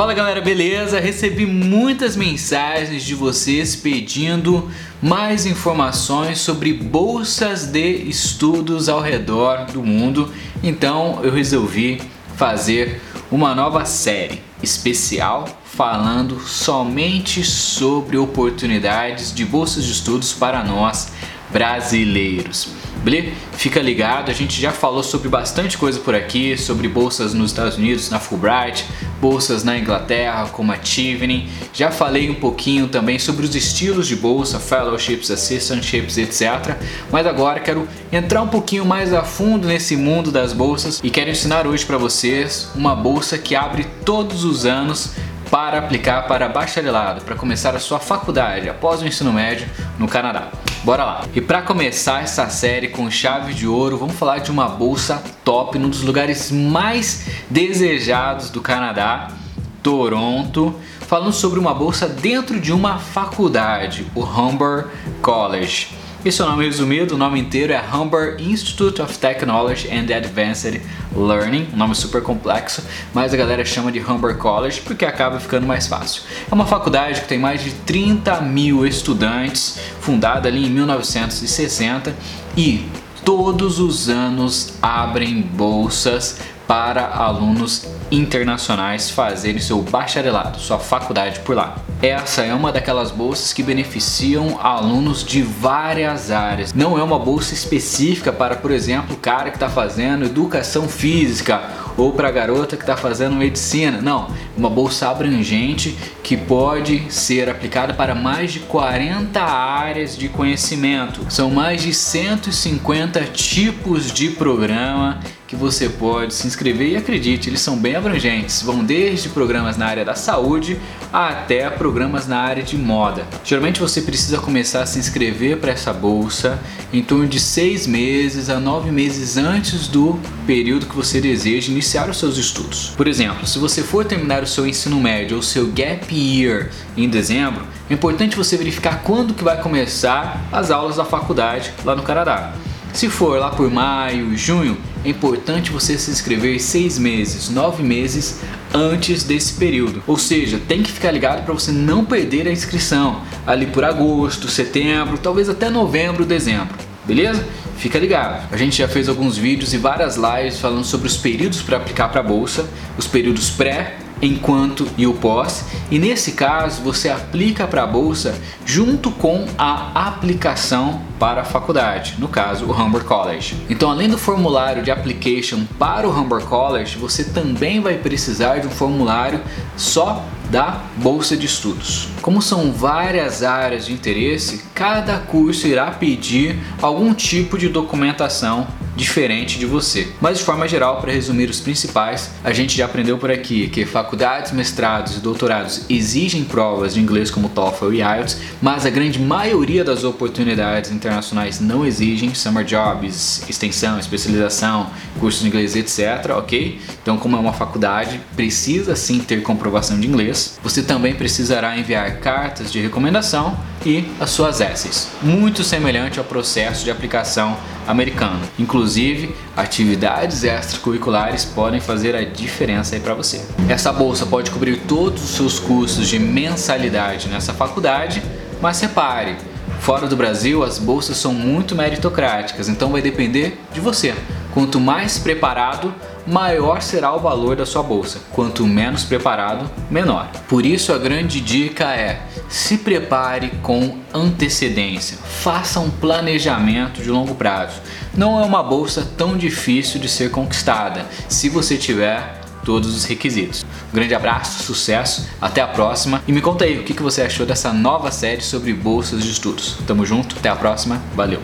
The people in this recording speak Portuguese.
Fala galera, beleza? Recebi muitas mensagens de vocês pedindo mais informações sobre bolsas de estudos ao redor do mundo, então eu resolvi fazer uma nova série especial falando somente sobre oportunidades de bolsas de estudos para nós brasileiros. Beleza? Fica ligado, a gente já falou sobre bastante coisa por aqui, sobre bolsas nos Estados Unidos, na Fulbright, bolsas na Inglaterra, como a Tivney. Já falei um pouquinho também sobre os estilos de bolsa, fellowships, assistantships, etc. Mas agora quero entrar um pouquinho mais a fundo nesse mundo das bolsas e quero ensinar hoje para vocês uma bolsa que abre todos os anos para aplicar para bacharelado, para começar a sua faculdade após o ensino médio no Canadá. Bora lá! E para começar essa série com chave de ouro, vamos falar de uma bolsa top num dos lugares mais desejados do Canadá, Toronto, falando sobre uma bolsa dentro de uma faculdade, o Humber College. Esse é o nome resumido, o nome inteiro é Humber Institute of Technology and Advanced Learning, um nome super complexo, mas a galera chama de Humber College porque acaba ficando mais fácil. É uma faculdade que tem mais de 30 mil estudantes, fundada ali em 1960 e todos os anos abrem bolsas para alunos internacionais fazerem seu bacharelado, sua faculdade por lá. Essa é uma daquelas bolsas que beneficiam alunos de várias áreas. Não é uma bolsa específica para, por exemplo, o cara que está fazendo educação física ou para a garota que está fazendo medicina. Não, uma bolsa abrangente que pode ser aplicada para mais de 40 áreas de conhecimento. São mais de 150 tipos de programa que você pode se inscrever e acredite, eles são bem abrangentes. Vão desde programas na área da saúde até programas na área de moda. Geralmente você precisa começar a se inscrever para essa bolsa em torno de seis meses a nove meses antes do período que você deseja iniciar os seus estudos. Por exemplo, se você for terminar o seu ensino médio ou seu gap year em dezembro, é importante você verificar quando que vai começar as aulas da faculdade lá no Canadá. Se for lá por maio, junho, é importante você se inscrever seis meses, nove meses antes desse período. Ou seja, tem que ficar ligado para você não perder a inscrição ali por agosto, setembro, talvez até novembro, dezembro. Beleza? Fica ligado. A gente já fez alguns vídeos e várias lives falando sobre os períodos para aplicar para a bolsa, os períodos pré enquanto e o pós, e nesse caso você aplica para a bolsa junto com a aplicação para a faculdade, no caso o Humber College. Então, além do formulário de application para o Humber College, você também vai precisar de um formulário só da bolsa de estudos. Como são várias áreas de interesse, cada curso irá pedir algum tipo de documentação diferente de você. Mas de forma geral, para resumir os principais, a gente já aprendeu por aqui que faculdades, mestrados e doutorados exigem provas de inglês como TOEFL e IELTS, mas a grande maioria das oportunidades internacionais não exigem summer jobs, extensão, especialização, cursos de inglês, etc, OK? Então, como é uma faculdade, precisa sim ter comprovação de inglês. Você também precisará enviar cartas de recomendação e as suas essays, muito semelhante ao processo de aplicação americano. Inclusive, atividades extracurriculares podem fazer a diferença aí para você. Essa bolsa pode cobrir todos os seus custos de mensalidade nessa faculdade, mas repare, fora do Brasil as bolsas são muito meritocráticas, então vai depender de você. Quanto mais preparado, maior será o valor da sua bolsa. Quanto menos preparado, menor. Por isso a grande dica é: se prepare com antecedência. Faça um planejamento de longo prazo. Não é uma bolsa tão difícil de ser conquistada, se você tiver todos os requisitos. Um grande abraço, sucesso, até a próxima e me conta aí o que você achou dessa nova série sobre bolsas de estudos. Tamo junto, até a próxima, valeu!